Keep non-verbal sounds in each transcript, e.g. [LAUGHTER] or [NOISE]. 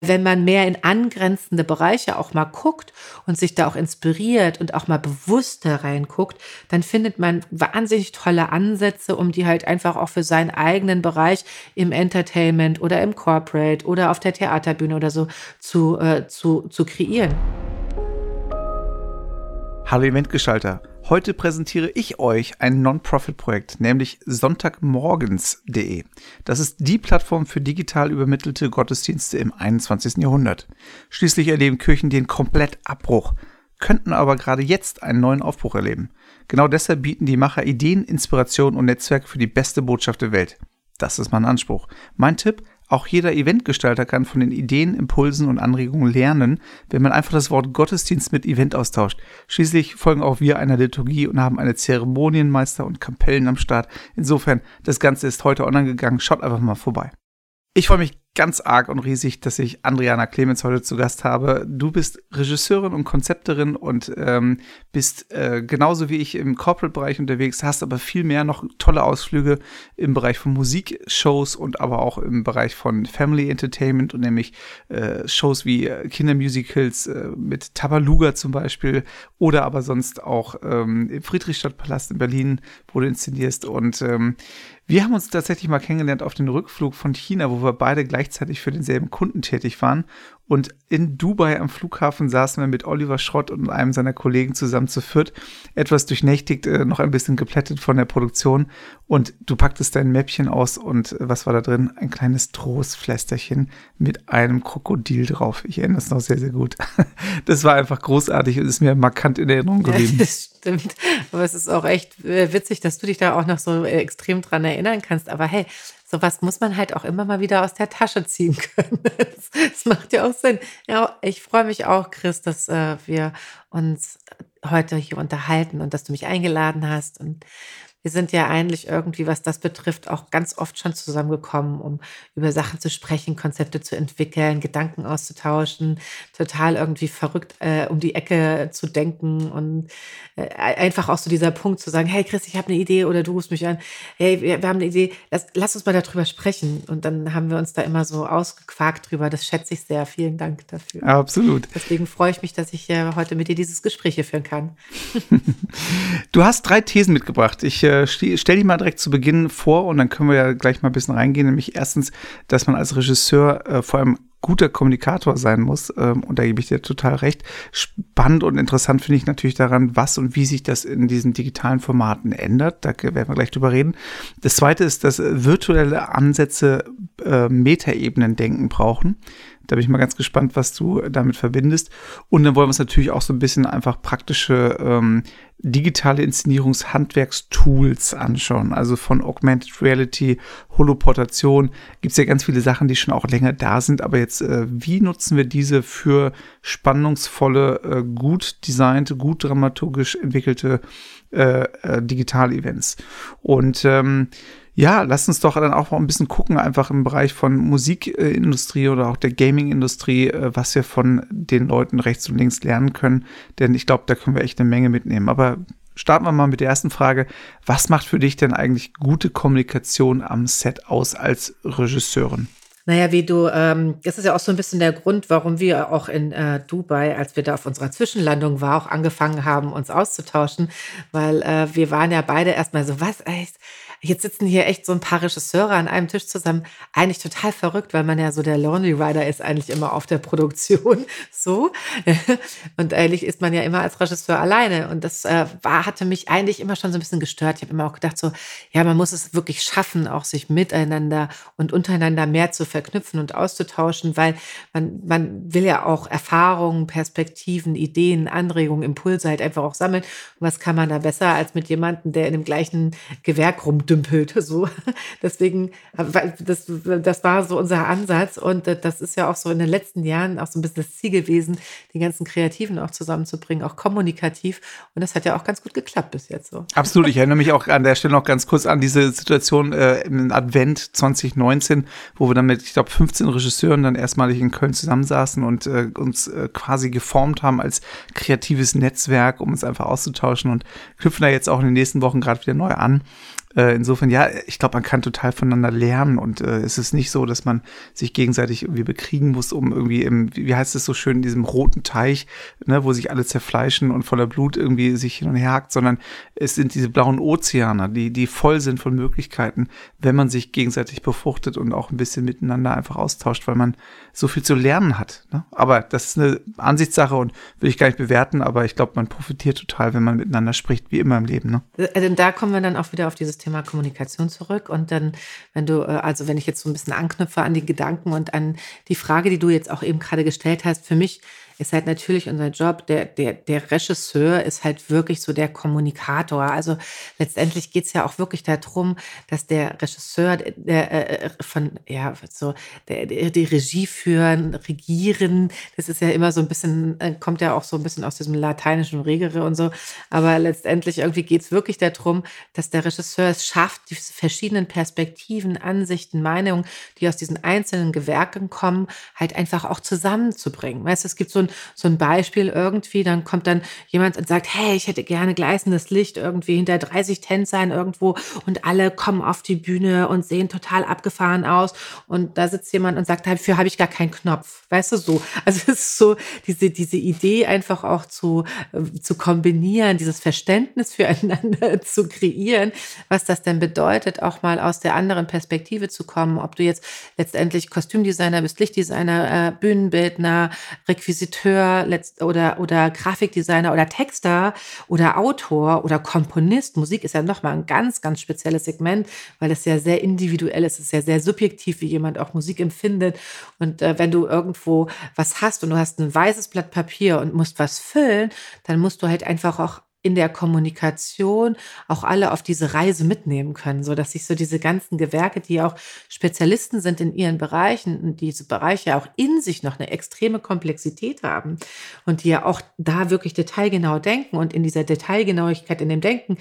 Wenn man mehr in angrenzende Bereiche auch mal guckt und sich da auch inspiriert und auch mal bewusst da reinguckt, dann findet man wahnsinnig tolle Ansätze, um die halt einfach auch für seinen eigenen Bereich im Entertainment oder im Corporate oder auf der Theaterbühne oder so zu, äh, zu, zu kreieren. Hallo Eventgestalter. Heute präsentiere ich euch ein Non-Profit-Projekt, nämlich sonntagmorgens.de. Das ist die Plattform für digital übermittelte Gottesdienste im 21. Jahrhundert. Schließlich erleben Kirchen den Komplettabbruch, könnten aber gerade jetzt einen neuen Aufbruch erleben. Genau deshalb bieten die Macher Ideen, Inspiration und Netzwerke für die beste Botschaft der Welt. Das ist mein Anspruch. Mein Tipp, auch jeder Eventgestalter kann von den Ideen, Impulsen und Anregungen lernen, wenn man einfach das Wort Gottesdienst mit Event austauscht. Schließlich folgen auch wir einer Liturgie und haben eine Zeremonienmeister und Kapellen am Start. Insofern, das Ganze ist heute online gegangen. Schaut einfach mal vorbei. Ich freue mich ganz arg und riesig, dass ich Andriana Clemens heute zu Gast habe. Du bist Regisseurin und Konzepterin und ähm, bist äh, genauso wie ich im Corporate-Bereich unterwegs, hast aber viel mehr noch tolle Ausflüge im Bereich von Musikshows und aber auch im Bereich von Family Entertainment und nämlich äh, Shows wie äh, Kindermusicals äh, mit Tabaluga zum Beispiel oder aber sonst auch ähm, im Friedrichstadtpalast in Berlin, wo du inszenierst und ähm, wir haben uns tatsächlich mal kennengelernt auf den Rückflug von China, wo wir beide gleichzeitig für denselben Kunden tätig waren und in Dubai am Flughafen saßen wir mit Oliver Schrott und einem seiner Kollegen zusammen zu viert, etwas durchnächtigt, äh, noch ein bisschen geplättet von der Produktion. Und du packtest dein Mäppchen aus und äh, was war da drin? Ein kleines Trostflästerchen mit einem Krokodil drauf. Ich erinnere es noch sehr, sehr gut. [LAUGHS] Das war einfach großartig und ist mir markant in Erinnerung geblieben. Ja, das stimmt. Aber es ist auch echt äh, witzig, dass du dich da auch noch so extrem dran erinnern kannst. Aber hey, sowas muss man halt auch immer mal wieder aus der Tasche ziehen [LAUGHS] können. Das, macht ja auch Sinn. Ja, ich freue mich auch, Chris, dass äh, wir uns heute hier unterhalten und dass du mich eingeladen hast. Und wir sind ja eigentlich irgendwie, was das betrifft, auch ganz oft schon zusammengekommen, um über Sachen zu sprechen, Konzepte zu entwickeln, Gedanken auszutauschen, total irgendwie verrückt äh, um die Ecke zu denken und äh, einfach auch so dieser Punkt zu sagen, hey Chris, ich habe eine Idee oder du rufst mich an, hey, wir, wir haben eine Idee, lass, lass, uns mal darüber sprechen. Und dann haben wir uns da immer so ausgequakt drüber. Das schätze ich sehr. Vielen Dank dafür. Absolut. Deswegen freue ich mich, dass ich äh, heute mit dir dieses Gespräch hier führen kann. [LAUGHS] du hast drei Thesen mitgebracht. Ich äh, stell die mal direkt zu Beginn vor und dann können wir ja gleich mal ein bisschen reingehen. Nämlich erstens, dass man als Regisseur äh, vor allem guter Kommunikator sein muss. Ähm, und da gebe ich dir total recht. Spannend und interessant finde ich natürlich daran, was und wie sich das in diesen digitalen Formaten ändert. Da werden wir gleich drüber reden. Das zweite ist, dass virtuelle Ansätze äh, Metaebenen denken brauchen. Da bin ich mal ganz gespannt, was du damit verbindest. Und dann wollen wir uns natürlich auch so ein bisschen einfach praktische ähm, digitale Inszenierungshandwerkstools anschauen. Also von Augmented Reality, Holoportation gibt es ja ganz viele Sachen, die schon auch länger da sind. Aber jetzt, äh, wie nutzen wir diese für spannungsvolle, äh, gut designte, gut dramaturgisch entwickelte äh, äh Digital-Events? Und ähm, ja, lass uns doch dann auch mal ein bisschen gucken, einfach im Bereich von Musikindustrie oder auch der Gaming-Industrie, äh, was wir von den Leuten rechts und links lernen können. Denn ich glaube, da können wir echt eine Menge mitnehmen. Aber starten wir mal mit der ersten Frage. Was macht für dich denn eigentlich gute Kommunikation am Set aus als Regisseurin? Naja, wie du, ähm, das ist ja auch so ein bisschen der Grund, warum wir auch in äh, Dubai, als wir da auf unserer Zwischenlandung waren, auch angefangen haben, uns auszutauschen, weil äh, wir waren ja beide erstmal so, was, echt? Jetzt sitzen hier echt so ein paar Regisseure an einem Tisch zusammen. Eigentlich total verrückt, weil man ja so der Lonely Rider ist eigentlich immer auf der Produktion. [LAUGHS] So. Und eigentlich ist man ja immer als Regisseur alleine. Und das äh, war, hatte mich eigentlich immer schon so ein bisschen gestört. Ich habe immer auch gedacht, so, ja, man muss es wirklich schaffen, auch sich miteinander und untereinander mehr zu verknüpfen und auszutauschen, weil man, man will ja auch Erfahrungen, Perspektiven, Ideen, Anregungen, Impulse halt einfach auch sammeln. Und was kann man da besser als mit jemandem, der in dem gleichen Gewerk rum rumdümpelt. [LAUGHS] So. Deswegen, das, das war so unser Ansatz. Und das ist ja auch so in den letzten Jahren auch so ein bisschen das Ziel gewesen, die ganzen Kreativen auch zusammenzubringen, auch kommunikativ. Und das hat ja auch ganz gut geklappt bis jetzt so. Absolut. Ich erinnere mich auch an der Stelle noch ganz kurz an diese Situation äh, im Advent 2019, wo wir dann mit, ich glaube, 15 Regisseuren dann erstmalig in Köln zusammensaßen und äh, uns äh, quasi geformt haben als kreatives Netzwerk, um uns einfach auszutauschen und knüpfen da jetzt auch in den nächsten Wochen gerade wieder neu an. Äh, insofern, ja, ich glaube, man kann total voneinander lernen und äh, es ist nicht so, dass man sich gegenseitig irgendwie bekriegen muss, um irgendwie im, wie heißt es so schön, in diesem roten Teich, ne, wo sich alle zerfleischen und voller Blut irgendwie sich hin und her hakt, sondern es sind diese blauen Ozeane, die, die voll sind von Möglichkeiten, wenn man sich gegenseitig befruchtet und auch ein bisschen miteinander einfach austauscht, weil man so viel zu lernen hat. Ne? Aber das ist eine Ansichtssache und will ich gar nicht bewerten, aber ich glaube, man profitiert total, wenn man miteinander spricht, wie immer im Leben. Ne? Also da kommen wir dann auch wieder auf dieses Thema Kommunikation zurück. Und dann, wenn du, äh, also wenn ich jetzt so ein bisschen anknüpfe an die Gedanken und an die Frage, die du jetzt auch eben gerade gestellt hast, für mich ist halt natürlich unser Job. Der, der, der Regisseur ist halt wirklich so der Kommunikator. Also letztendlich geht es ja auch wirklich darum, dass der Regisseur der, äh, von, ja, so, der, der, die Regie führen, regieren, das ist ja immer so ein bisschen, äh, kommt ja auch so ein bisschen aus diesem lateinischen Regere und so. Aber letztendlich irgendwie geht es wirklich darum, dass der Regisseur es schafft, diese verschiedenen Perspektiven, Ansichten, Meinungen, die aus diesen einzelnen Gewerken kommen, halt einfach auch zusammenzubringen. Weißt du, es gibt so ein so ein Beispiel irgendwie, dann kommt dann jemand und sagt, hey, ich hätte gerne gleißendes Licht irgendwie hinter 30 Tänzern irgendwo und alle kommen auf die Bühne und sehen total abgefahren aus. Und da sitzt jemand und sagt, dafür habe ich gar keinen Knopf, weißt du so. [LAUGHS] Also es ist so diese, diese Idee einfach auch zu, äh, zu kombinieren, dieses Verständnis füreinander [LAUGHS] zu kreieren, was das denn bedeutet, auch mal aus der anderen Perspektive zu kommen, ob du jetzt letztendlich Kostümdesigner bist, Lichtdesigner, äh, Bühnenbildner, Requisiteur, Redakteur oder, oder Grafikdesigner oder Texter oder Autor oder Komponist. Musik ist ja nochmal ein ganz, ganz spezielles Segment, weil es ja sehr individuell ist. Es ist ja sehr subjektiv, wie jemand auch Musik empfindet. Und äh, wenn du irgendwo was hast und du hast ein weißes Blatt Papier und musst was füllen, dann musst du halt einfach auch in der Kommunikation auch alle auf diese Reise mitnehmen können, so dass sich so diese ganzen Gewerke, die auch Spezialisten sind in ihren Bereichen und diese Bereiche auch in sich noch eine extreme Komplexität haben und die ja auch da wirklich detailgenau denken und in dieser Detailgenauigkeit in dem Denken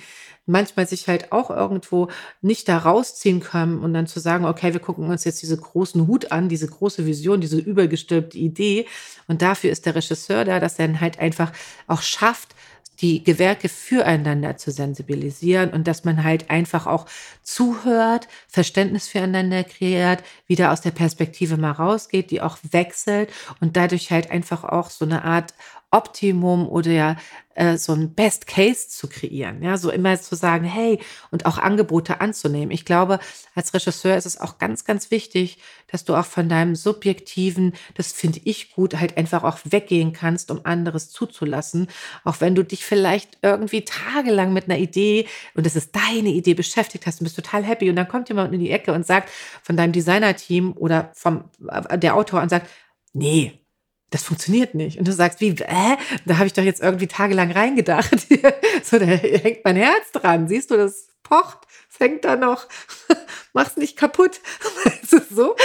manchmal sich halt auch irgendwo nicht da rausziehen können und dann zu sagen, okay, wir gucken uns jetzt diese großen Hut an, diese große Vision, diese übergestülpte Idee. Und dafür ist der Regisseur da, dass er dann halt einfach auch schafft, die Gewerke füreinander zu sensibilisieren und dass man halt einfach auch zuhört, Verständnis füreinander kreiert, wieder aus der Perspektive mal rausgeht, die auch wechselt und dadurch halt einfach auch so eine Art Optimum oder ja äh, so ein Best Case zu kreieren. Ja, so immer zu sagen, hey, und auch Angebote anzunehmen. Ich glaube, als Regisseur ist es auch ganz, ganz wichtig, dass du auch von deinem subjektiven, das finde ich gut, halt einfach auch weggehen kannst, um anderes zuzulassen. Auch wenn du dich vielleicht irgendwie tagelang mit einer Idee und es ist deine Idee beschäftigt hast und bist total happy und dann kommt jemand in die Ecke und sagt von deinem Designer-Team oder vom äh, der Autor und sagt, nee, das funktioniert nicht. Und du sagst, wie, äh? Da habe ich doch jetzt irgendwie tagelang reingedacht. [LAUGHS] so, da hängt mein Herz dran. Siehst du, das pocht, hängt da noch. [LAUGHS] Mach's nicht kaputt. [LAUGHS] so.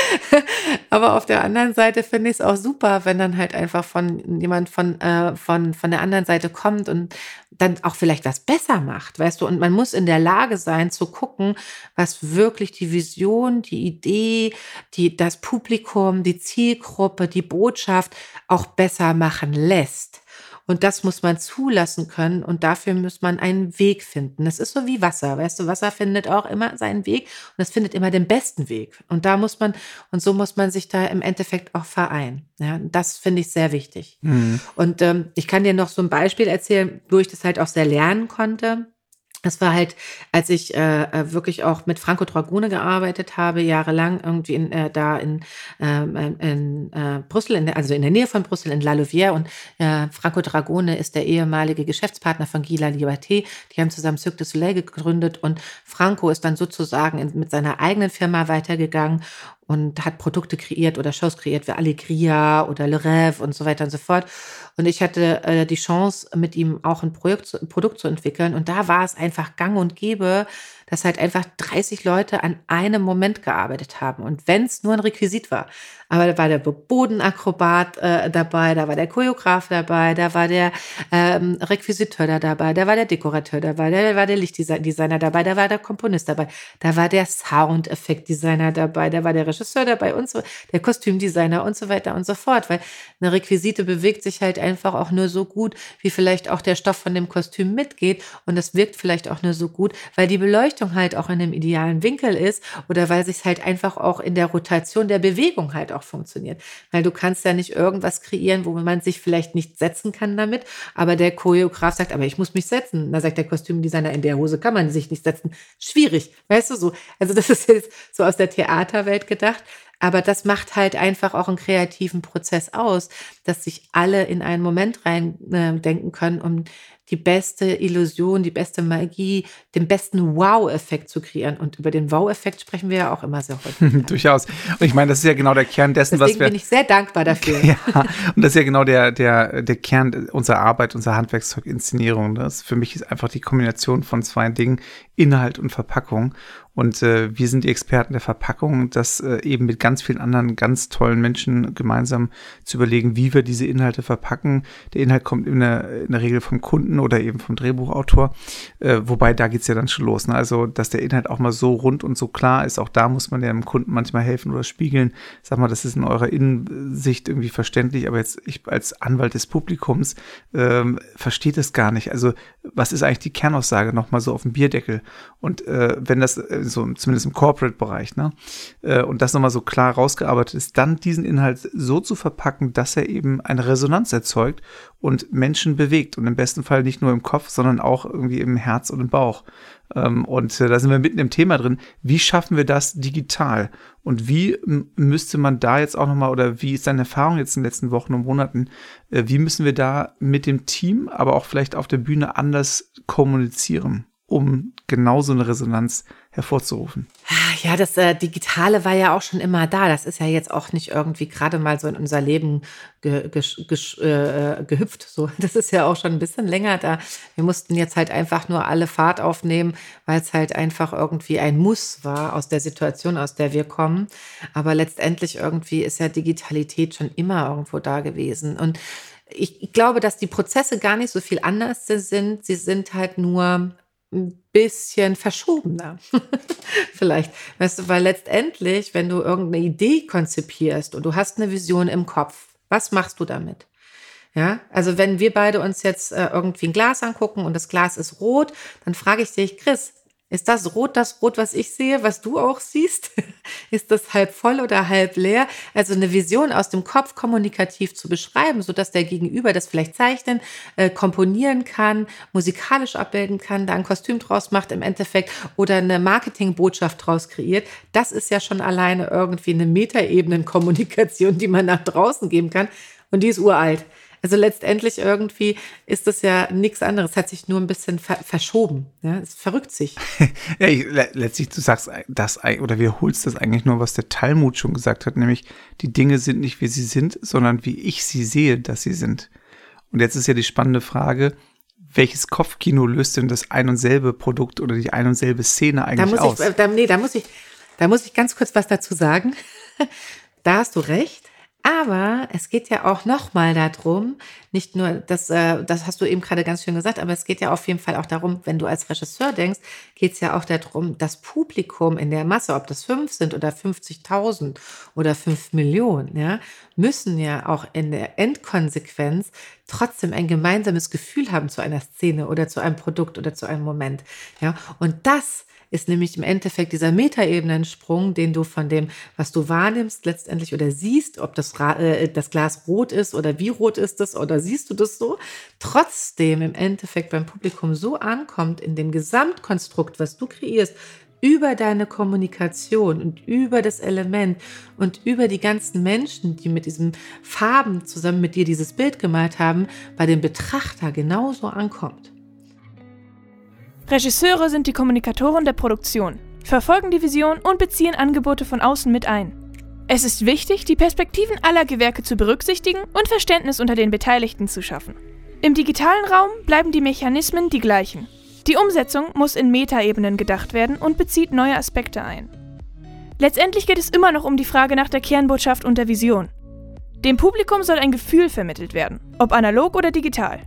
Aber auf der anderen Seite finde ich es auch super, wenn dann halt einfach von jemand von, äh, von, von der anderen Seite kommt und dann auch vielleicht was besser macht, weißt du? Und man muss in der Lage sein zu gucken, was wirklich die Vision, die Idee, die, das Publikum, die Zielgruppe, die Botschaft auch besser machen lässt. Und das muss man zulassen können und dafür muss man einen Weg finden. Das ist so wie Wasser, weißt du, Wasser findet auch immer seinen Weg und es findet immer den besten Weg. Und da muss man, und so muss man sich da im Endeffekt auch vereinen. Ja, das finde ich sehr wichtig. Mhm. Und ähm, ich kann dir noch so ein Beispiel erzählen, wo ich das halt auch sehr lernen konnte. Das war halt, als ich äh, äh, wirklich auch mit Franco Dragone gearbeitet habe, jahrelang irgendwie in, äh, da in, äh, in äh, Brüssel, in der, also in der Nähe von Brüssel, in La Louvière. Und äh, Franco Dragone ist der ehemalige Geschäftspartner von Guy La Liberté. Die haben zusammen Cirque du Soleil gegründet und Franco ist dann sozusagen in, mit seiner eigenen Firma weitergegangen und hat Produkte kreiert oder Shows kreiert wie Allegria oder Le Rêve und so weiter und so fort. Und ich hatte äh, die Chance, mit ihm auch ein, Projekt, ein Produkt zu entwickeln. Und da war es einfach gang und gäbe, dass halt einfach 30 Leute an einem Moment gearbeitet haben. Und wenn es nur ein Requisit war. Aber da war der Bodenakrobat äh, dabei, da war der Choreograf dabei, da war der ähm, Requisiteur da dabei, da war der Dekorateur dabei, da war der Lichtdesigner dabei, da war der Komponist dabei, da war der Soundeffektdesigner dabei, da war der Regisseur dabei und so, der Kostümdesigner und so weiter und so fort. Weil eine Requisite bewegt sich halt einfach auch nur so gut, wie vielleicht auch der Stoff von dem Kostüm mitgeht. Und das wirkt vielleicht auch nur so gut, weil die Beleuchtung Beleuchtung halt auch in einem idealen Winkel ist oder weil sich halt einfach auch in der Rotation der Bewegung halt auch funktioniert. Weil du kannst ja nicht irgendwas kreieren, wo man sich vielleicht nicht setzen kann damit, aber der Choreograf sagt, aber ich muss mich setzen. Da sagt der Kostümdesigner, in der Hose kann man sich nicht setzen. Schwierig, weißt du so. Also das [LAUGHS] ist jetzt so aus der Theaterwelt gedacht. Aber das macht halt einfach auch einen kreativen Prozess aus, dass sich alle in einen Moment rein äh, können, um die beste Illusion, die beste Magie, den besten Wow-Effekt zu kreieren. Und über den Wow-Effekt sprechen wir ja auch immer sehr häufig. [LAUGHS] Durchaus. Und ich meine, das ist ja genau der Kern dessen, Deswegen was wir. bin ich sehr dankbar dafür. [LAUGHS] ja, und das ist ja genau der, der, der Kern unserer Arbeit, unserer Handwerkszeug-Inszenierung. Das für mich ist einfach die Kombination von zwei Dingen, Inhalt und Verpackung. Und äh, wir sind die Experten der Verpackung, das äh, eben mit ganz vielen anderen ganz tollen Menschen gemeinsam zu überlegen, wie wir diese Inhalte verpacken. Der Inhalt kommt in der, in der Regel vom Kunden oder eben vom Drehbuchautor, äh, wobei da geht's ja dann schon los. Ne? Also, dass der Inhalt auch mal so rund und so klar ist, auch da muss man ja dem Kunden manchmal helfen oder spiegeln. Sag mal, das ist in eurer Innensicht irgendwie verständlich, aber jetzt ich als Anwalt des Publikums ähm, verstehe das gar nicht. Also, was ist eigentlich die Kernaussage nochmal so auf dem Bierdeckel? Und äh, wenn das äh, so zumindest im Corporate-Bereich, ne? Äh, und das nochmal so klar rausgearbeitet ist, dann diesen Inhalt so zu verpacken, dass er eben eine Resonanz erzeugt und Menschen bewegt und im besten Fall nicht nur im Kopf, sondern auch irgendwie im Herz und im Bauch. Ähm, und äh, da sind wir mitten im Thema drin. Wie schaffen wir das digital? Und wie müsste man da jetzt auch nochmal, oder wie ist deine Erfahrung jetzt in den letzten Wochen und Monaten, äh, wie müssen wir da mit dem Team, aber auch vielleicht auf der Bühne anders kommunizieren? um genau so eine Resonanz hervorzurufen. Ja, das äh, Digitale war ja auch schon immer da. Das ist ja jetzt auch nicht irgendwie gerade mal so in unser Leben ge, ge, ge, äh, gehüpft. So, [LAUGHS] das ist ja auch schon ein bisschen länger da. Wir mussten jetzt halt einfach nur alle Fahrt aufnehmen, weil es halt einfach irgendwie ein Muss war aus der Situation, aus der wir kommen. Aber letztendlich irgendwie ist ja Digitalität schon immer irgendwo da gewesen. Und ich glaube, dass die Prozesse gar nicht so viel anders sind. Sie sind halt nur ein bisschen verschobener. [LAUGHS] Vielleicht, weißt du, weil letztendlich, wenn du irgendeine Idee konzipierst und du hast eine Vision im Kopf, was machst du damit? Ja, also wenn wir beide uns jetzt äh, irgendwie ein Glas angucken und das Glas ist rot, dann frage ich dich, Chris, ist das Rot das Rot, was ich sehe, was du auch siehst? [LAUGHS] Ist das halb voll oder halb leer? Also eine Vision aus dem Kopf kommunikativ zu beschreiben, sodass der Gegenüber das vielleicht zeichnen, äh, komponieren kann, musikalisch abbilden kann, da ein Kostüm draus macht im Endeffekt oder eine Marketingbotschaft draus kreiert. Das ist ja schon alleine irgendwie eine Metaebenenkommunikation, die man nach draußen geben kann. Und die ist uralt. Also letztendlich irgendwie ist das ja nichts anderes, hat sich nur ein bisschen ver verschoben. Ja, es verrückt sich. [LAUGHS] ja, ich, letztlich, du sagst das oder wiederholst das eigentlich nur, was der Talmud schon gesagt hat, nämlich die Dinge sind nicht, wie sie sind, sondern wie ich sie sehe, dass sie sind. Und jetzt ist ja die spannende Frage, welches Kopfkino löst denn das ein und selbe Produkt oder die ein und selbe Szene eigentlich da muss aus? Ich, da, nee, da muss ich, da muss ich ganz kurz was dazu sagen. [LAUGHS] da hast du recht. Aber es geht ja auch nochmal darum, nicht nur, das, äh, das hast du eben gerade ganz schön gesagt, aber es geht ja auf jeden Fall auch darum, wenn du als Regisseur denkst, geht es ja auch darum, das Publikum in der Masse, ob das fünf sind oder 50.000 oder fünf Millionen, ja, müssen ja auch in der Endkonsequenz trotzdem ein gemeinsames Gefühl haben zu einer Szene oder zu einem Produkt oder zu einem Moment. Ja, und das ist nämlich im Endeffekt dieser Metaebenensprung, den du von dem, was du wahrnimmst, letztendlich oder siehst, ob das, äh, das Glas rot ist oder wie rot ist es oder siehst du das so, trotzdem im Endeffekt beim Publikum so ankommt in dem Gesamtkonstrukt, was du kreierst, über deine Kommunikation und über das Element und über die ganzen Menschen, die mit diesen Farben zusammen mit dir dieses Bild gemalt haben, bei dem Betrachter genauso ankommt. Regisseure sind die Kommunikatoren der Produktion, verfolgen die Vision und beziehen Angebote von außen mit ein. Es ist wichtig, die Perspektiven aller Gewerke zu berücksichtigen und Verständnis unter den Beteiligten zu schaffen. Im digitalen Raum bleiben die Mechanismen die gleichen. Die Umsetzung muss in Metaebenen gedacht werden und bezieht neue Aspekte ein. Letztendlich geht es immer noch um die Frage nach der Kernbotschaft und der Vision. Dem Publikum soll ein Gefühl vermittelt werden, ob analog oder digital.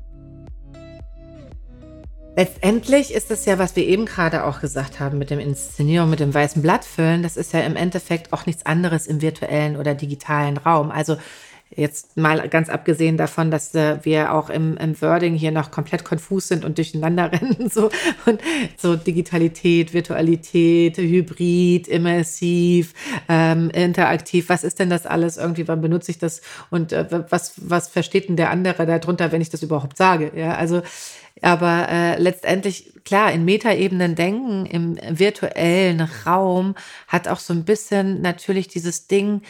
Letztendlich ist es ja, was wir eben gerade auch gesagt haben mit dem Inszenieren, mit dem weißen Blatt füllen, das ist ja im Endeffekt auch nichts anderes im virtuellen oder digitalen Raum. Also Jetzt mal ganz abgesehen davon, dass äh, wir auch im, im Wording hier noch komplett konfus sind und durcheinander [LAUGHS] rennen. So. Und so Digitalität, Virtualität, Hybrid, immersiv, ähm, interaktiv. Was ist denn das alles? Irgendwie, wann benutze ich das? Und äh, was, was versteht denn der andere darunter, wenn ich das überhaupt sage? Ja, also aber äh, letztendlich, klar, in Metaebenen denken, im virtuellen Raum hat auch so ein bisschen natürlich dieses Ding,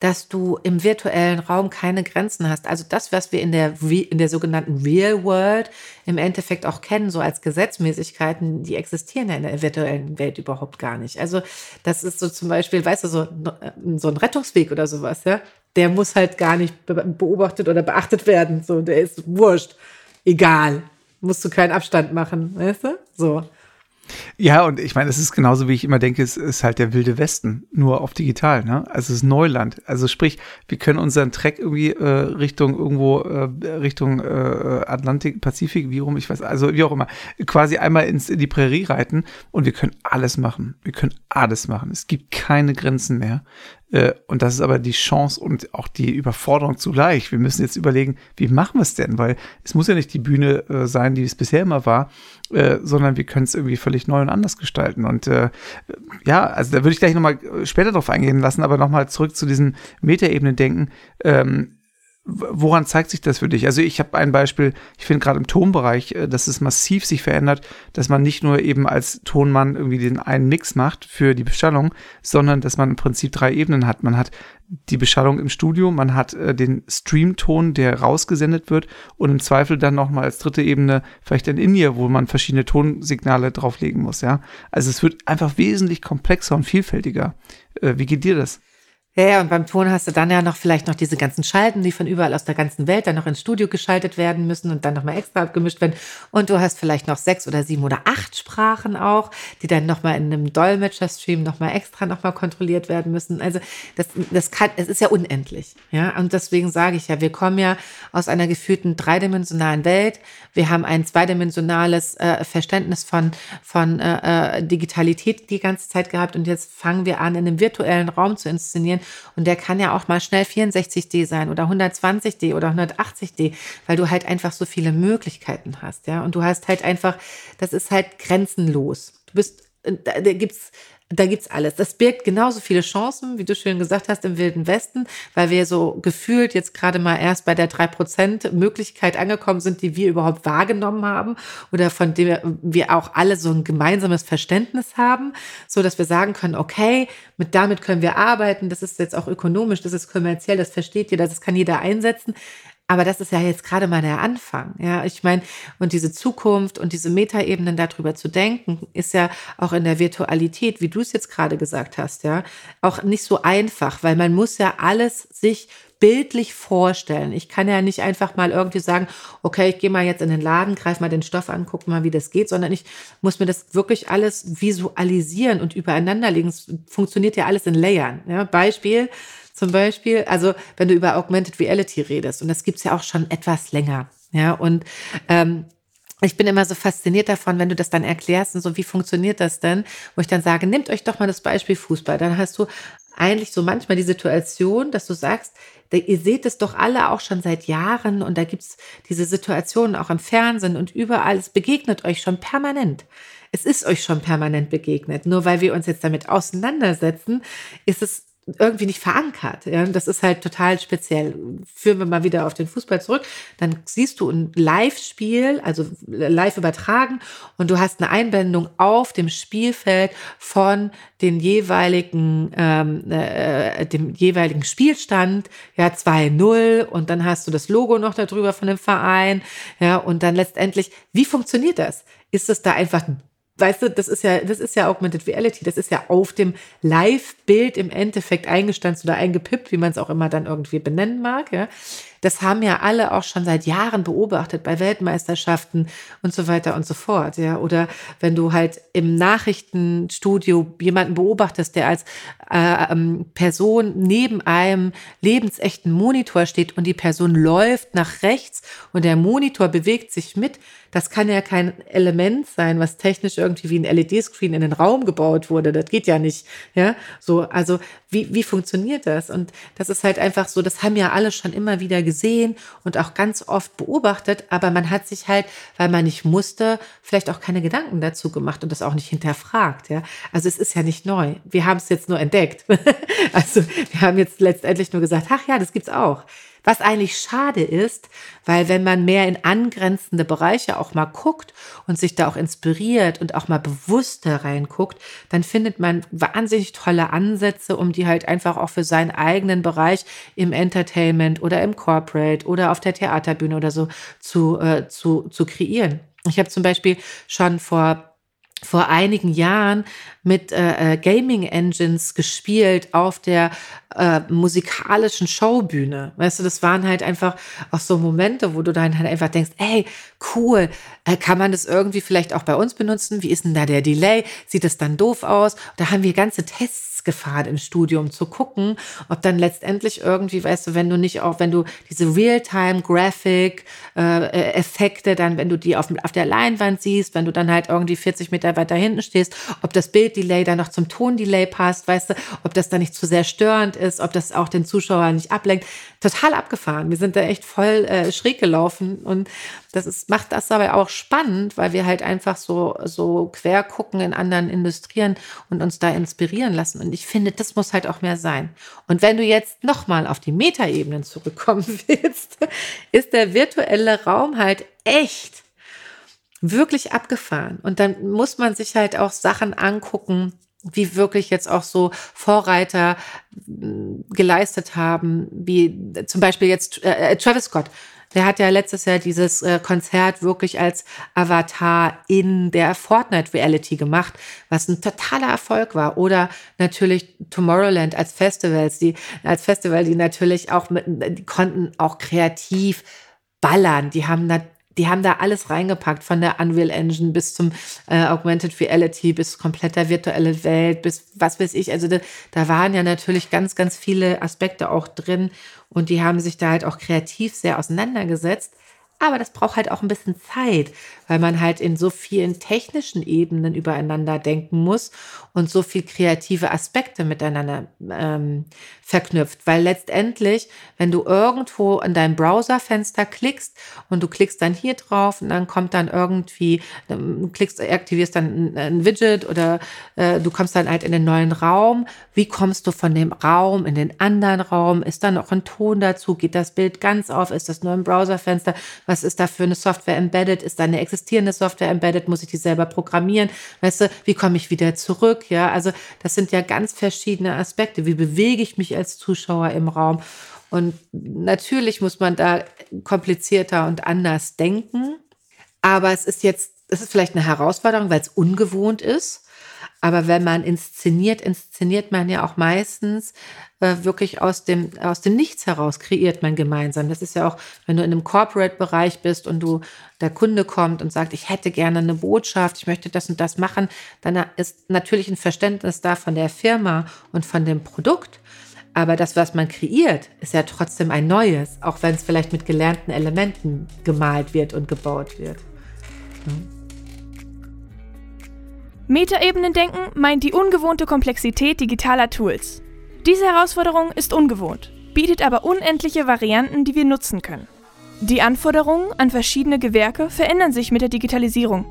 dass du im virtuellen Raum keine Grenzen hast. Also das, was wir in der, in der sogenannten Real World im Endeffekt auch kennen, so als Gesetzmäßigkeiten, die existieren ja in der virtuellen Welt überhaupt gar nicht. Also das ist so zum Beispiel, weißt du, so, äh, so ein Rettungsweg oder sowas, ja, der muss halt gar nicht beobachtet oder beachtet werden. So, der ist wurscht. Egal musst du keinen Abstand machen, weißt du? So. Ja, und ich meine, es ist genauso, wie ich immer denke, es ist halt der wilde Westen, nur auf digital, ne? Also es ist Neuland. Also sprich, wir können unseren Track irgendwie äh, Richtung irgendwo, äh, Richtung äh, Atlantik, Pazifik, wie rum, ich weiß, also wie auch immer, quasi einmal ins, in die Prärie reiten und wir können alles machen. Wir können alles machen. Es gibt keine Grenzen mehr. Äh, und das ist aber die Chance und auch die Überforderung zugleich. Wir müssen jetzt überlegen, wie machen wir es denn? Weil es muss ja nicht die Bühne äh, sein, die es bisher immer war, äh, sondern wir können es irgendwie völlig neu und anders gestalten. Und äh, ja, also da würde ich gleich nochmal später drauf eingehen lassen, aber nochmal zurück zu diesen Metaebenen denken. Ähm, woran zeigt sich das für dich? Also ich habe ein Beispiel, ich finde gerade im Tonbereich, äh, dass es massiv sich verändert, dass man nicht nur eben als Tonmann irgendwie den einen Mix macht für die Beschallung, sondern dass man im Prinzip drei Ebenen hat. Man hat die Beschallung im Studio, man hat äh, den Streamton, der rausgesendet wird und im Zweifel dann nochmal als dritte Ebene vielleicht ein In-Ear, wo man verschiedene Tonsignale drauflegen muss, ja. Also es wird einfach wesentlich komplexer und vielfältiger. Äh, wie geht dir das? Ja, ja, und beim Ton hast du dann ja noch vielleicht noch diese ganzen Schalten, die von überall aus der ganzen Welt dann noch ins Studio geschaltet werden müssen und dann nochmal extra abgemischt werden. Und du hast vielleicht noch sechs oder sieben oder acht Sprachen auch, die dann nochmal in einem Dolmetscher-Stream nochmal extra nochmal kontrolliert werden müssen. Also das, das kann, es ist ja unendlich. Ja, und deswegen sage ich ja, wir kommen ja aus einer gefühlten dreidimensionalen Welt. Wir haben ein zweidimensionales äh, Verständnis von, von äh, äh Digitalität die ganze Zeit gehabt und jetzt fangen wir an, in einem virtuellen Raum zu inszenieren und der kann ja auch mal schnell 64D sein oder 120D oder 180D, weil du halt einfach so viele Möglichkeiten hast, ja. Und du hast halt einfach, das ist halt grenzenlos. Du bist, äh, da, da gibt's da gibt's alles. Das birgt genauso viele Chancen, wie du schön gesagt hast, im Wilden Westen, weil wir so gefühlt jetzt gerade mal erst bei der drei Prozent Möglichkeit angekommen sind, die wir überhaupt wahrgenommen haben oder von der wir auch alle so ein gemeinsames Verständnis haben, so dass wir sagen können, okay, mit damit können wir arbeiten, das ist jetzt auch ökonomisch, das ist kommerziell, das versteht jeder, das kann jeder einsetzen. Aber das ist ja jetzt gerade mal der Anfang. Ja, ich meine, und diese Zukunft und diese Metaebenen darüber zu denken, ist ja auch in der Virtualität, wie du es jetzt gerade gesagt hast, ja, auch nicht so einfach, weil man muss ja alles sich bildlich vorstellen. Ich kann ja nicht einfach mal irgendwie sagen, okay, ich gehe mal jetzt in den Laden, greife mal den Stoff an, guck mal, wie das geht, sondern ich muss mir das wirklich alles visualisieren und übereinander legen. Es funktioniert ja alles in Layern. Ja, Beispiel, zum Beispiel. Also wenn du über Augmented Reality redest, und das gibt's ja auch schon etwas länger. Ja, und ähm, ich bin immer so fasziniert davon, wenn du das dann erklärst und so, wie funktioniert das denn? Wo ich dann sage, nehmt euch doch mal das Beispiel Fußball. Dann hast du eigentlich so manchmal die Situation, dass du sagst, ihr seht es doch alle auch schon seit Jahren und da gibt's diese Situationen auch im Fernsehen und überall. Es begegnet euch schon permanent. Es ist euch schon permanent begegnet. Nur weil wir uns jetzt damit auseinandersetzen, ist es irgendwie nicht verankert. Ja? Das ist halt total speziell. Führen wir mal wieder auf den Fußball zurück, dann siehst du ein Live-Spiel, also live übertragen und du hast eine Einblendung auf dem Spielfeld von den jeweiligen, ähm, äh, dem jeweiligen Spielstand, ja, 2-0 und dann hast du das Logo noch darüber von dem Verein, ja, und dann letztendlich, wie funktioniert das? Ist es da einfach weißt du, das ist ja, das ist ja Augmented Reality, das ist ja auf dem Live-Bild im Endeffekt eingestanzt oder eingepippt, wie man es auch immer dann irgendwie benennen mag, ja. Das haben ja alle auch schon seit Jahren beobachtet bei Weltmeisterschaften und so weiter und so fort, ja. Oder wenn du halt im Nachrichtenstudio jemanden beobachtest, der als äh, ähm, Person neben einem lebensechten Monitor steht und die Person läuft nach rechts und der Monitor bewegt sich mit, das kann ja kein Element sein, was technisch irgendwie wie ein LED-Screen in den Raum gebaut wurde. Das geht ja nicht. Ja, so, also wie, wie funktioniert das? Und das ist halt einfach so, das haben ja alle schon immer wieder gesehen und auch ganz oft beobachtet, aber man hat sich halt, weil man nicht musste, vielleicht auch keine Gedanken dazu gemacht und das auch nicht hinterfragt. Ja, also es ist ja nicht neu. Wir haben es jetzt nur entdeckt. [LAUGHS] also wir haben jetzt letztendlich nur gesagt, ach ja, das gibt's auch. Was eigentlich schade ist, weil wenn man mehr in angrenzende Bereiche auch mal guckt und sich da auch inspiriert und auch mal bewusster reinguckt, dann findet man wahnsinnig tolle Ansätze, um die halt einfach auch für seinen eigenen Bereich im Entertainment oder im Corporate oder auf der Theaterbühne oder so zu, äh, zu, zu kreieren. Ich habe zum Beispiel schon vor vor einigen Jahren mit äh, äh, Gaming Engines gespielt auf der äh, musikalischen Showbühne. Weißt du, das waren halt einfach auch so Momente, wo du dann halt einfach denkst, ey, cool, äh, kann man das irgendwie vielleicht auch bei uns benutzen? Wie ist denn da der Delay? Sieht das dann doof aus? Da haben wir ganze Tests gefahren im Studium zu gucken, ob dann letztendlich irgendwie, weißt du, wenn du nicht auch, wenn du diese Real-Time-Graphic-Effekte, äh, dann, wenn du die auf, auf der Leinwand siehst, wenn du dann halt irgendwie 40 Meter weiter hinten stehst, ob das Bilddelay dann noch zum Tondelay passt, weißt du, ob das dann nicht zu sehr störend ist, ob das auch den Zuschauer nicht ablenkt. Total abgefahren. Wir sind da echt voll äh, schräg gelaufen und das ist, macht das dabei auch spannend, weil wir halt einfach so, so quer gucken in anderen Industrien und uns da inspirieren lassen. Und ich finde, das muss halt auch mehr sein. Und wenn du jetzt nochmal auf die Metaebenen zurückkommen [LAUGHS] willst, ist der virtuelle Raum halt echt wirklich abgefahren. Und dann muss man sich halt auch Sachen angucken, wie wirklich jetzt auch so Vorreiter geleistet haben, wie zum Beispiel jetzt äh, Travis Scott der hat ja letztes Jahr dieses äh, Konzert wirklich als Avatar in der Fortnite Reality gemacht, was ein totaler Erfolg war. Oder natürlich Tomorrowland als Festivals, die als Festival, die natürlich auch mit, die konnten auch kreativ ballern. Die haben da die haben da alles reingepackt, von der Unreal Engine bis zum äh, Augmented Reality, bis kompletter virtuelle Welt, bis was weiß ich. Also da, da waren ja natürlich ganz, ganz viele Aspekte auch drin. Und die haben sich da halt auch kreativ sehr auseinandergesetzt. Aber das braucht halt auch ein bisschen Zeit, weil man halt in so vielen technischen Ebenen übereinander denken muss und so viel kreative Aspekte miteinander ähm, verknüpft. Weil letztendlich, wenn du irgendwo in dein Browserfenster klickst und du klickst dann hier drauf und dann kommt dann irgendwie, du klickst, aktivierst dann ein, ein Widget oder äh, du kommst dann halt in den neuen Raum. Wie kommst du von dem Raum in den anderen Raum? Ist da noch ein Ton dazu? Geht das Bild ganz auf? Ist das nur im Browserfenster? Was ist da für eine Software embedded? Ist da eine existierende Software embedded? Muss ich die selber programmieren? Weißt du, wie komme ich wieder zurück? Ja, also das sind ja ganz verschiedene Aspekte. Wie bewege ich mich als Zuschauer im Raum? Und natürlich muss man da komplizierter und anders denken. Aber es ist jetzt, es ist vielleicht eine Herausforderung, weil es ungewohnt ist. Aber wenn man inszeniert, inszeniert man ja auch meistens äh, wirklich aus dem, aus dem Nichts heraus, kreiert man gemeinsam. Das ist ja auch, wenn du in einem Corporate-Bereich bist und du, der Kunde kommt und sagt, ich hätte gerne eine Botschaft, ich möchte das und das machen, dann ist natürlich ein Verständnis da von der Firma und von dem Produkt. Aber das, was man kreiert, ist ja trotzdem ein neues, auch wenn es vielleicht mit gelernten Elementen gemalt wird und gebaut wird. Hm. Metaebenendenken meint die ungewohnte Komplexität digitaler Tools. Diese Herausforderung ist ungewohnt, bietet aber unendliche Varianten, die wir nutzen können. Die Anforderungen an verschiedene Gewerke verändern sich mit der Digitalisierung.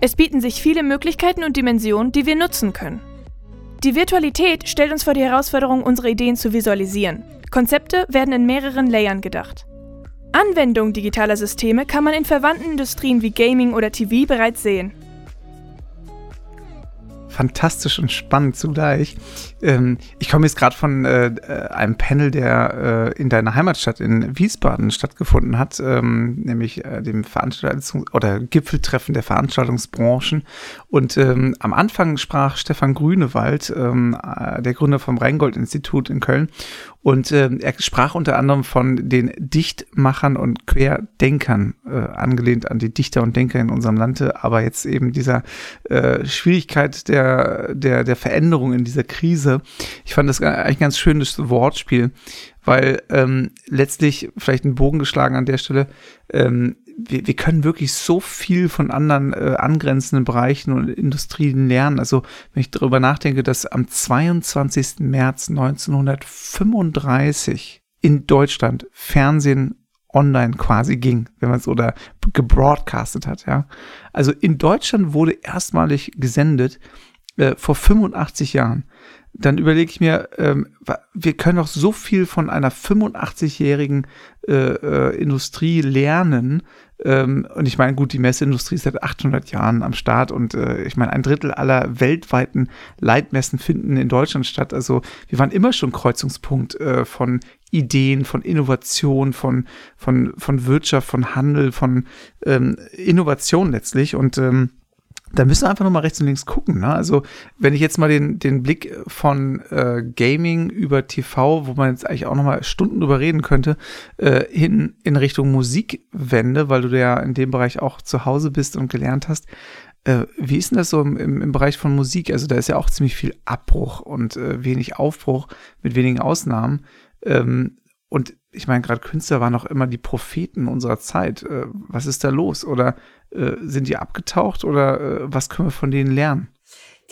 Es bieten sich viele Möglichkeiten und Dimensionen, die wir nutzen können. Die Virtualität stellt uns vor die Herausforderung, unsere Ideen zu visualisieren. Konzepte werden in mehreren Layern gedacht. Anwendung digitaler Systeme kann man in verwandten Industrien wie Gaming oder TV bereits sehen fantastisch und spannend zugleich. Ähm, ich komme jetzt gerade von äh, äh, einem Panel, der äh, in deiner Heimatstadt in Wiesbaden stattgefunden hat, ähm, nämlich äh, dem Veranstaltungs- oder Gipfeltreffen der Veranstaltungsbranchen. Und ähm, am Anfang sprach Stefan Grünewald, ähm, äh, der Gründer vom Rheingold-Institut in Köln, und äh, er sprach unter anderem von den Dichtmachern und Querdenkern, äh, angelehnt an die Dichter und Denker in unserem Lande, aber jetzt eben dieser äh, Schwierigkeit der, der, der Veränderung in dieser Krise. Ich fand das eigentlich ein ganz schönes Wortspiel, weil ähm, letztlich vielleicht ein Bogen geschlagen an der Stelle, ähm, wir, wir können wirklich so viel von anderen äh, angrenzenden Bereichen und Industrien lernen. Also wenn ich darüber nachdenke, dass am 22. März 1935 in Deutschland Fernsehen online quasi ging, wenn man es oder gebroadcastet hat, ja. Also in Deutschland wurde erstmalig gesendet äh, vor 85 Jahren dann überlege ich mir, ähm, wir können doch so viel von einer 85-jährigen äh, äh, Industrie lernen. Ähm, und ich meine, gut, die Messeindustrie ist seit 800 Jahren am Start und äh, ich meine, ein Drittel aller weltweiten Leitmessen finden in Deutschland statt. Also wir waren immer schon Kreuzungspunkt äh, von Ideen, von Innovation, von, von, von Wirtschaft, von Handel, von ähm, Innovation letztlich und ähm, da müssen wir einfach nochmal rechts und links gucken. Ne? Also, wenn ich jetzt mal den, den Blick von äh, Gaming über TV, wo man jetzt eigentlich auch nochmal Stunden drüber reden könnte, äh, hin in Richtung Musik wende, weil du ja in dem Bereich auch zu Hause bist und gelernt hast. Äh, wie ist denn das so im, im, Bereich von Musik? Also, da ist ja auch ziemlich viel Abbruch und äh, wenig Aufbruch mit wenigen Ausnahmen. Ähm, und ich meine, gerade Künstler waren auch immer die Propheten unserer Zeit. Äh, was ist da los? Oder äh, sind die abgetaucht oder äh, was können wir von denen lernen?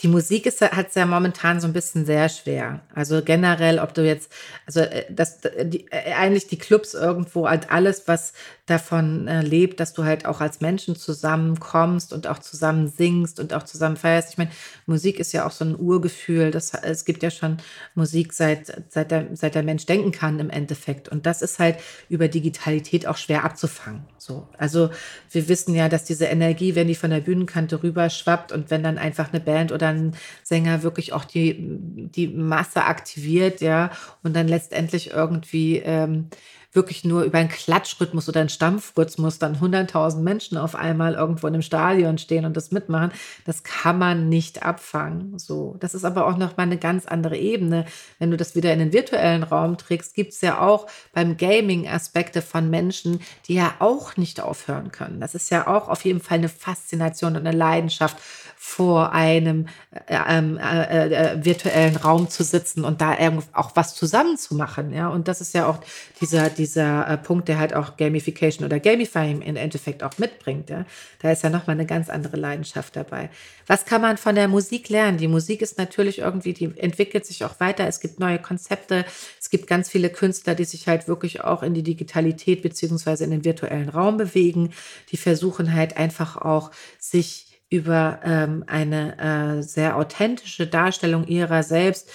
Die Musik hat es ja momentan so ein bisschen sehr schwer. Also generell, ob du jetzt, also äh, das, die, äh, eigentlich die Clubs irgendwo, halt alles, was davon äh, lebt, dass du halt auch als Menschen zusammenkommst und auch zusammen singst und auch zusammen feierst. Ich meine, Musik ist ja auch so ein Urgefühl. Das, es gibt ja schon Musik seit, seit, der, seit der Mensch denken kann im Endeffekt. Und das ist halt über Digitalität auch schwer abzufangen. So. Also wir wissen ja, dass diese Energie, wenn die von der Bühnenkante rüber schwappt und wenn dann einfach eine Band oder ein Sänger wirklich auch die, die Masse aktiviert, ja, und dann letztendlich irgendwie ähm, wirklich nur über einen Klatschrhythmus oder einen Stampfrhythmus dann 100.000 Menschen auf einmal irgendwo in einem Stadion stehen und das mitmachen, das kann man nicht abfangen. So, das ist aber auch noch mal eine ganz andere Ebene. Wenn du das wieder in den virtuellen Raum trägst, gibt es ja auch beim Gaming Aspekte von Menschen, die ja auch nicht aufhören können. Das ist ja auch auf jeden Fall eine Faszination und eine Leidenschaft vor einem äh, ähm, äh, äh, virtuellen Raum zu sitzen und da auch was zusammen zu machen. Ja, und das ist ja auch dieser, dieser äh, Punkt, der halt auch Gamification oder Gamifying im Endeffekt auch mitbringt. Ja, da ist ja nochmal eine ganz andere Leidenschaft dabei. Was kann man von der Musik lernen? Die Musik ist natürlich irgendwie, die entwickelt sich auch weiter. Es gibt neue Konzepte. Es gibt ganz viele Künstler, die sich halt wirklich auch in die Digitalität beziehungsweise in den virtuellen Raum bewegen. Die versuchen halt einfach auch sich über ähm, eine äh, sehr authentische Darstellung ihrer selbst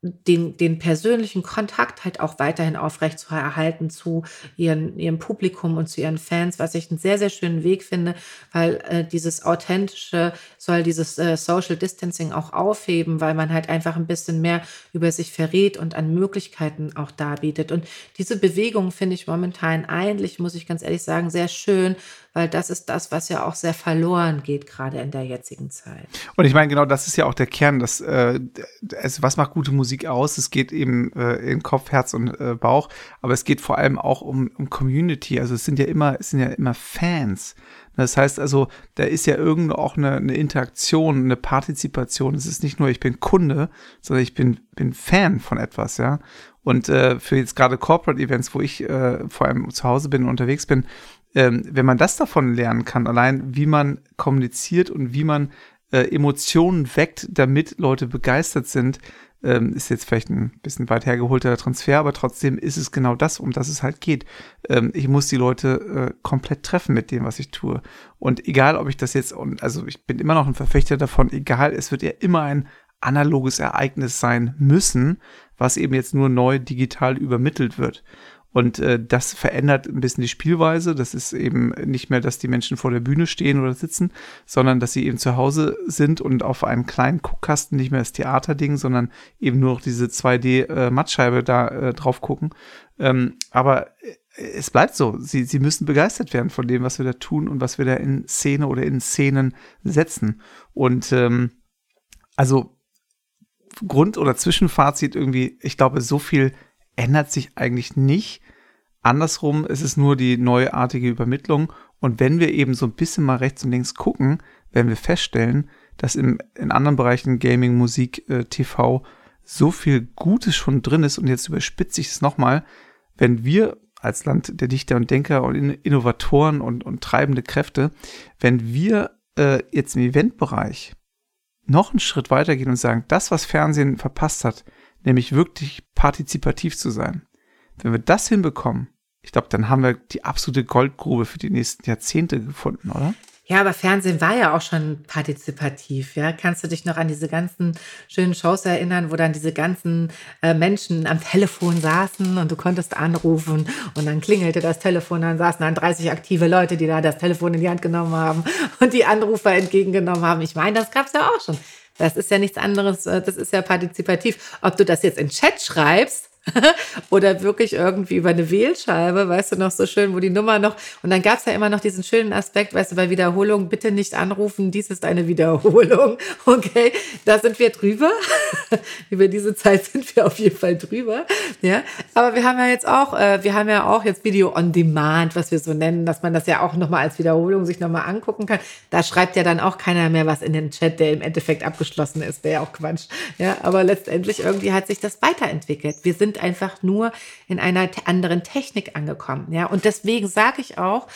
den, den persönlichen Kontakt halt auch weiterhin aufrecht zu erhalten zu ihren, ihrem Publikum und zu ihren Fans, was ich einen sehr, sehr schönen Weg finde, weil äh, dieses Authentische soll dieses äh, Social Distancing auch aufheben, weil man halt einfach ein bisschen mehr über sich verrät und an Möglichkeiten auch darbietet. Und diese Bewegung finde ich momentan eigentlich, muss ich ganz ehrlich sagen, sehr schön, weil das ist das, was ja auch sehr verloren geht, gerade in der jetzigen Zeit. Und ich meine, genau das ist ja auch der Kern, dass, äh, es, was macht gute Musik aus? Es geht eben äh, in Kopf, Herz und äh, Bauch, aber es geht vor allem auch um, um Community. Also es sind ja immer, es sind ja immer Fans. Das heißt also, da ist ja irgendwo auch eine, eine Interaktion, eine Partizipation. Es ist nicht nur, ich bin Kunde, sondern ich bin, bin Fan von etwas, ja. Und äh, für jetzt gerade Corporate Events, wo ich äh, vor allem zu Hause bin und unterwegs bin, ähm, wenn man das davon lernen kann, allein wie man kommuniziert und wie man äh, Emotionen weckt, damit Leute begeistert sind, ähm, ist jetzt vielleicht ein bisschen weit hergeholter Transfer, aber trotzdem ist es genau das, um das es halt geht. Ähm, ich muss die Leute äh, komplett treffen mit dem, was ich tue. Und egal, ob ich das jetzt, also ich bin immer noch ein Verfechter davon, egal, es wird ja immer ein analoges Ereignis sein müssen, was eben jetzt nur neu digital übermittelt wird. Und äh, das verändert ein bisschen die Spielweise. Das ist eben nicht mehr, dass die Menschen vor der Bühne stehen oder sitzen, sondern dass sie eben zu Hause sind und auf einem kleinen Guckkasten nicht mehr das Theaterding, sondern eben nur noch diese 2D-Mattscheibe äh, da äh, drauf gucken. Ähm, aber äh, es bleibt so. Sie, sie müssen begeistert werden von dem, was wir da tun und was wir da in Szene oder in Szenen setzen. Und ähm, also Grund- oder Zwischenfazit irgendwie, ich glaube, so viel ändert sich eigentlich nicht. Andersrum ist es nur die neuartige Übermittlung. Und wenn wir eben so ein bisschen mal rechts und links gucken, werden wir feststellen, dass im, in anderen Bereichen Gaming, Musik, äh, TV so viel Gutes schon drin ist. Und jetzt überspitze ich es nochmal. Wenn wir als Land der Dichter und Denker und Innovatoren und, und treibende Kräfte, wenn wir äh, jetzt im Eventbereich noch einen Schritt weitergehen und sagen, das, was Fernsehen verpasst hat, nämlich wirklich partizipativ zu sein, wenn wir das hinbekommen, ich glaube, dann haben wir die absolute Goldgrube für die nächsten Jahrzehnte gefunden, oder? Ja, aber Fernsehen war ja auch schon partizipativ. Ja, kannst du dich noch an diese ganzen schönen Shows erinnern, wo dann diese ganzen äh, Menschen am Telefon saßen und du konntest anrufen und dann klingelte das Telefon, dann saßen dann 30 aktive Leute, die da das Telefon in die Hand genommen haben und die Anrufer entgegengenommen haben. Ich meine, das gab's ja auch schon. Das ist ja nichts anderes, äh, das ist ja partizipativ. Ob du das jetzt in Chat schreibst [LAUGHS] oder wirklich irgendwie über eine Wählscheibe, weißt du, noch so schön, wo die Nummer noch. Und dann gab es ja immer noch diesen schönen Aspekt, weißt du, bei Wiederholung bitte nicht anrufen, dies ist eine Wiederholung. [LAUGHS] Okay, da sind wir drüber. [LAUGHS] über diese Zeit sind wir auf jeden Fall drüber. Ja, aber wir haben ja jetzt auch, äh, wir haben ja auch jetzt Video on Demand, was wir so nennen, dass man das ja auch nochmal als Wiederholung sich nochmal angucken kann. Da schreibt ja dann auch keiner mehr was in den Chat, der im Endeffekt abgeschlossen ist. Wäre ja auch Quatsch. Ja, aber letztendlich irgendwie hat sich das weiterentwickelt. Wir sind einfach nur in einer anderen Technik angekommen. Ja, und deswegen sage ich auch,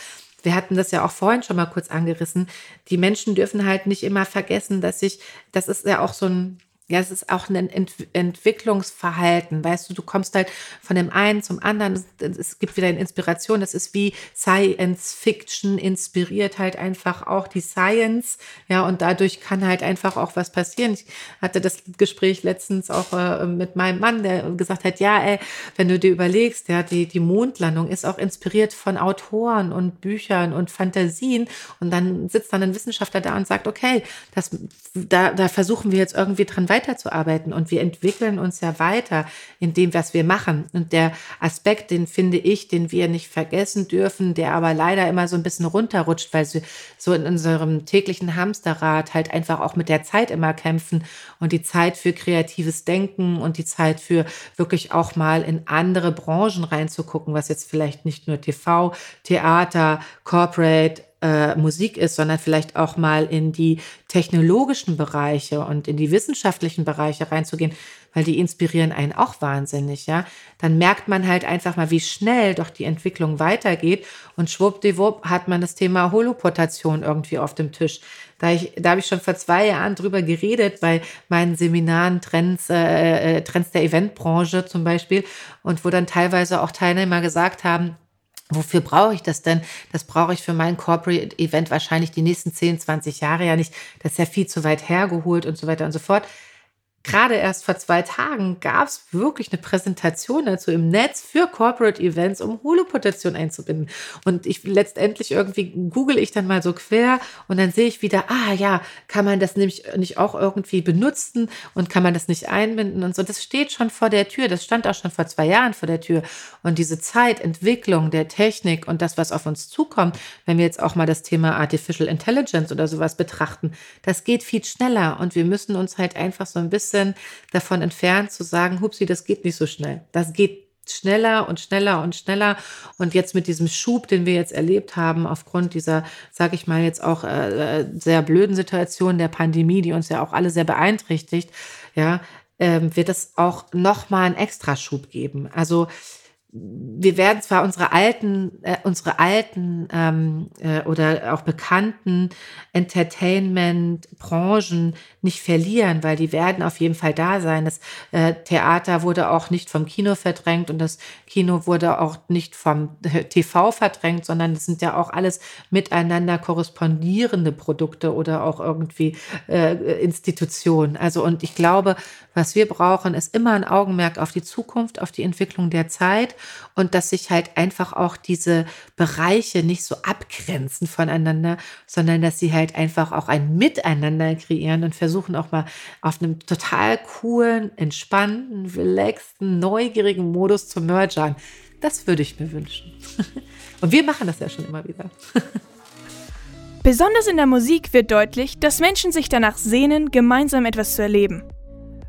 wir hatten das ja auch vorhin schon mal kurz angerissen. Die Menschen dürfen halt nicht immer vergessen, dass sich, das ist ja auch so ein, ja, es ist auch ein Ent Entwicklungsverhalten. Weißt du, du kommst halt von dem einen zum anderen. Es gibt wieder eine Inspiration. Das ist wie Science Fiction inspiriert halt einfach auch die Science. Ja, und dadurch kann halt einfach auch was passieren. Ich hatte das Gespräch letztens auch äh, mit meinem Mann, der gesagt hat, ja, ey, wenn du dir überlegst, ja, die, die Mondlandung ist auch inspiriert von Autoren und Büchern und Fantasien. Und dann sitzt dann ein Wissenschaftler da und sagt, okay, das, da, da versuchen wir jetzt irgendwie dran weiterzuarbeiten. Und wir entwickeln uns ja weiter in dem, was wir machen. Und der Aspekt, den finde ich, den wir nicht vergessen dürfen, der aber leider immer so ein bisschen runterrutscht, weil sie so in unserem täglichen Hamsterrad halt einfach auch mit der Zeit immer kämpfen und die Zeit für kreatives Denken und die Zeit für wirklich auch mal in andere Branchen reinzugucken, was jetzt vielleicht nicht nur TV, Theater, Corporate, äh, Musik ist, sondern vielleicht auch mal in die technologischen Bereiche und in die wissenschaftlichen Bereiche reinzugehen, weil die inspirieren einen auch wahnsinnig, ja. Dann merkt man halt einfach mal, wie schnell doch die Entwicklung weitergeht und schwuppdiwupp hat man das Thema Holoportation irgendwie auf dem Tisch. Da, da habe ich schon vor zwei Jahren drüber geredet bei meinen Seminaren Trends, äh, äh Trends der Eventbranche zum Beispiel und wo dann teilweise auch Teilnehmer gesagt haben, Wofür brauche ich das denn? Das brauche ich für mein Corporate Event wahrscheinlich die nächsten 10, 20 Jahre ja nicht. Das ist ja viel zu weit hergeholt und so weiter und so fort gerade erst vor zwei Tagen gab es wirklich eine Präsentation dazu im Netz für Corporate Events, um Holopotation einzubinden. Und ich letztendlich irgendwie google ich dann mal so quer und dann sehe ich wieder, ah ja, kann man das nämlich nicht auch irgendwie benutzen und kann man das nicht einbinden und so. Das steht schon vor der Tür. Das stand auch schon vor zwei Jahren vor der Tür. Und diese Zeitentwicklung der Technik und das, was auf uns zukommt, wenn wir jetzt auch mal das Thema Artificial Intelligence oder sowas betrachten, das geht viel schneller und wir müssen uns halt einfach so ein bisschen bisschen davon entfernt zu sagen, hupsi, das geht nicht so schnell. Das geht schneller und schneller und schneller. Und jetzt mit diesem Schub, den wir jetzt erlebt haben, aufgrund dieser, sage ich mal, jetzt auch äh, sehr blöden Situation der Pandemie, die uns ja auch alle sehr beeinträchtigt, ja, äh, wird es auch nochmal einen Extraschub geben. Also wir werden zwar unsere alten, äh, unsere alten ähm, äh, oder auch bekannten Entertainment-Branchen nicht verlieren, weil die werden auf jeden Fall da sein. Das äh, Theater wurde auch nicht vom Kino verdrängt und das Kino wurde auch nicht vom [LAUGHS] TV verdrängt, sondern es sind ja auch alles miteinander korrespondierende Produkte oder auch irgendwie äh, Institutionen. Also und ich glaube, was wir brauchen, ist immer ein Augenmerk auf die Zukunft, auf die Entwicklung der Zeit und dass sich halt einfach auch diese Bereiche nicht so abgrenzen voneinander, sondern dass sie halt einfach auch ein Miteinander kreieren und versuchen auch mal auf einem total coolen, entspannten, relaxten, neugierigen Modus zu mergern. Das würde ich mir wünschen. [LAUGHS] Und wir machen das ja schon immer wieder. Besonders in der Musik wird deutlich, dass Menschen sich danach sehnen, gemeinsam etwas zu erleben.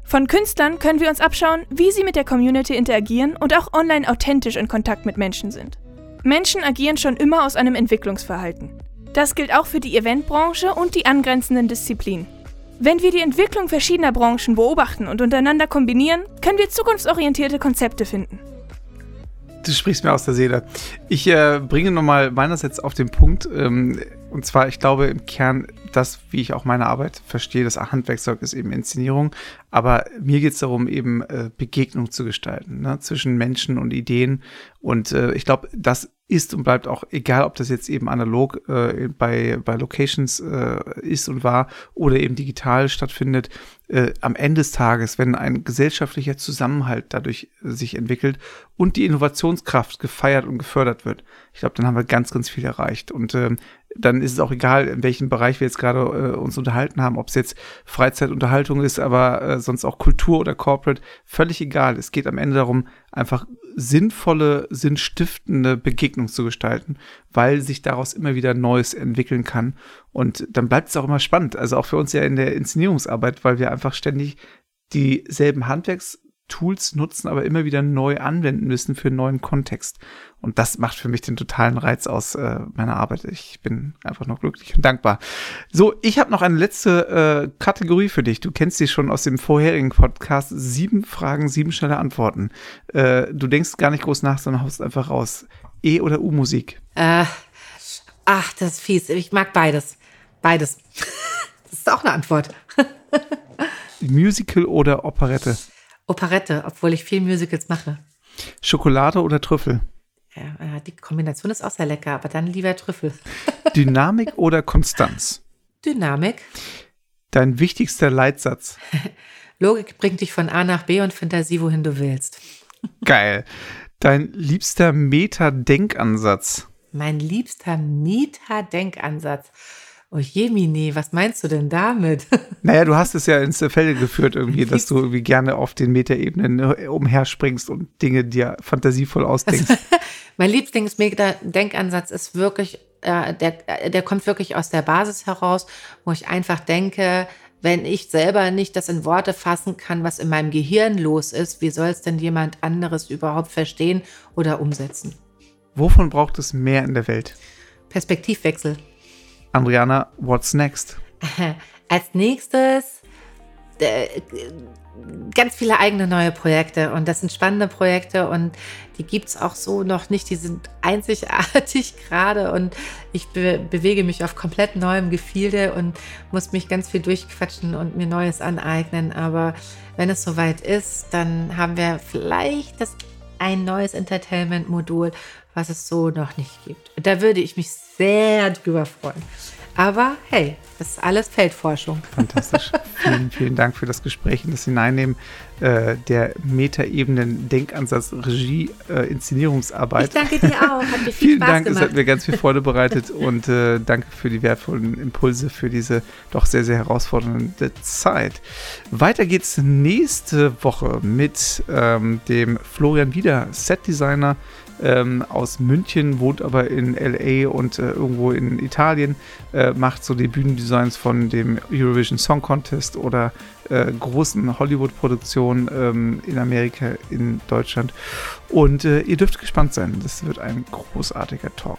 Von Künstlern können wir uns abschauen, wie sie mit der Community interagieren und auch online authentisch in Kontakt mit Menschen sind. Menschen agieren schon immer aus einem Entwicklungsverhalten. Das gilt auch für die Eventbranche und die angrenzenden Disziplinen. Wenn wir die Entwicklung verschiedener Branchen beobachten und untereinander kombinieren, können wir zukunftsorientierte Konzepte finden. Du sprichst mir aus der Seele. Ich äh, bringe nochmal meinerseits auf den Punkt, ähm, und zwar, ich glaube im Kern, das, wie ich auch meine Arbeit verstehe, das Handwerkzeug ist eben Inszenierung. Aber mir geht es darum, eben äh, Begegnung zu gestalten ne, zwischen Menschen und Ideen. Und äh, ich glaube, das ist und bleibt auch, egal ob das jetzt eben analog äh, bei, bei Locations äh, ist und war oder eben digital stattfindet, äh, am Ende des Tages, wenn ein gesellschaftlicher Zusammenhalt dadurch äh, sich entwickelt und die Innovationskraft gefeiert und gefördert wird, ich glaube, dann haben wir ganz, ganz viel erreicht. Und ähm, dann ist es auch egal, in welchem Bereich wir jetzt gerade äh, uns unterhalten haben, ob es jetzt Freizeitunterhaltung ist, aber äh, sonst auch Kultur oder Corporate, völlig egal. Es geht am Ende darum, einfach sinnvolle, sinnstiftende Begegnung zu gestalten, weil sich daraus immer wieder Neues entwickeln kann. Und dann bleibt es auch immer spannend. Also auch für uns ja in der Inszenierungsarbeit, weil wir einfach ständig dieselben Handwerks Tools nutzen, aber immer wieder neu anwenden müssen für einen neuen Kontext. Und das macht für mich den totalen Reiz aus äh, meiner Arbeit. Ich bin einfach noch glücklich und dankbar. So, ich habe noch eine letzte äh, Kategorie für dich. Du kennst sie schon aus dem vorherigen Podcast. Sieben Fragen, sieben schnelle Antworten. Äh, du denkst gar nicht groß nach, sondern haust einfach raus. E- oder U-Musik? Äh, ach, das ist fies. Ich mag beides. Beides. [LAUGHS] das ist auch eine Antwort. [LAUGHS] Musical oder Operette? Operette, obwohl ich viel Musicals mache. Schokolade oder Trüffel? Ja, die Kombination ist auch sehr lecker, aber dann lieber Trüffel. [LAUGHS] Dynamik oder Konstanz? Dynamik. Dein wichtigster Leitsatz? [LAUGHS] Logik bringt dich von A nach B und Fantasie, wohin du willst. [LAUGHS] Geil. Dein liebster Meta-Denkansatz? Mein liebster Meta-Denkansatz. Oh Jemine, was meinst du denn damit? [LAUGHS] Naja, du hast es ja ins Felde geführt irgendwie, [LAUGHS] dass du irgendwie gerne auf den Metaebenen äh, umherspringst und Dinge dir fantasievoll ausdenkst. [LAUGHS] mein Lieblingsdenkansatz ist wirklich, äh, der, äh, der kommt wirklich aus der Basis heraus, wo ich einfach denke, wenn ich selber nicht das in Worte fassen kann, was in meinem Gehirn los ist, wie soll es denn jemand anderes überhaupt verstehen oder umsetzen? Wovon braucht es mehr in der Welt? Perspektivwechsel. Andriana, what's next? [LAUGHS] Als nächstes äh, ganz viele eigene neue Projekte und das sind spannende Projekte und die gibt es auch so noch nicht. Die sind einzigartig [LAUGHS] gerade und ich be bewege mich auf komplett neuem Gefilde und muss mich ganz viel durchquatschen und mir Neues aneignen. Aber wenn es soweit ist, dann haben wir vielleicht das ein neues Entertainment-Modul, was es so noch nicht gibt. Da würde ich mich sehr drüber freuen. Aber hey, das ist alles Feldforschung. Fantastisch. [LAUGHS] vielen, vielen Dank für das Gespräch und das Hineinnehmen äh, der Metaebenen Denkansatz Regie äh, Inszenierungsarbeit. Ich danke dir auch. Hat [LAUGHS] mir viel vielen Spaß Dank, gemacht. es hat mir ganz viel Freude bereitet [LAUGHS] und äh, danke für die wertvollen Impulse für diese doch sehr, sehr herausfordernde Zeit. Weiter geht's nächste Woche mit ähm, dem Florian Wieder, Setdesigner ähm, aus München, wohnt aber in LA und äh, irgendwo in Italien, äh, macht so die Bühnendesigns von dem Eurovision Song Contest oder äh, großen Hollywood-Produktionen ähm, in Amerika, in Deutschland. Und äh, ihr dürft gespannt sein. Das wird ein großartiger Talk.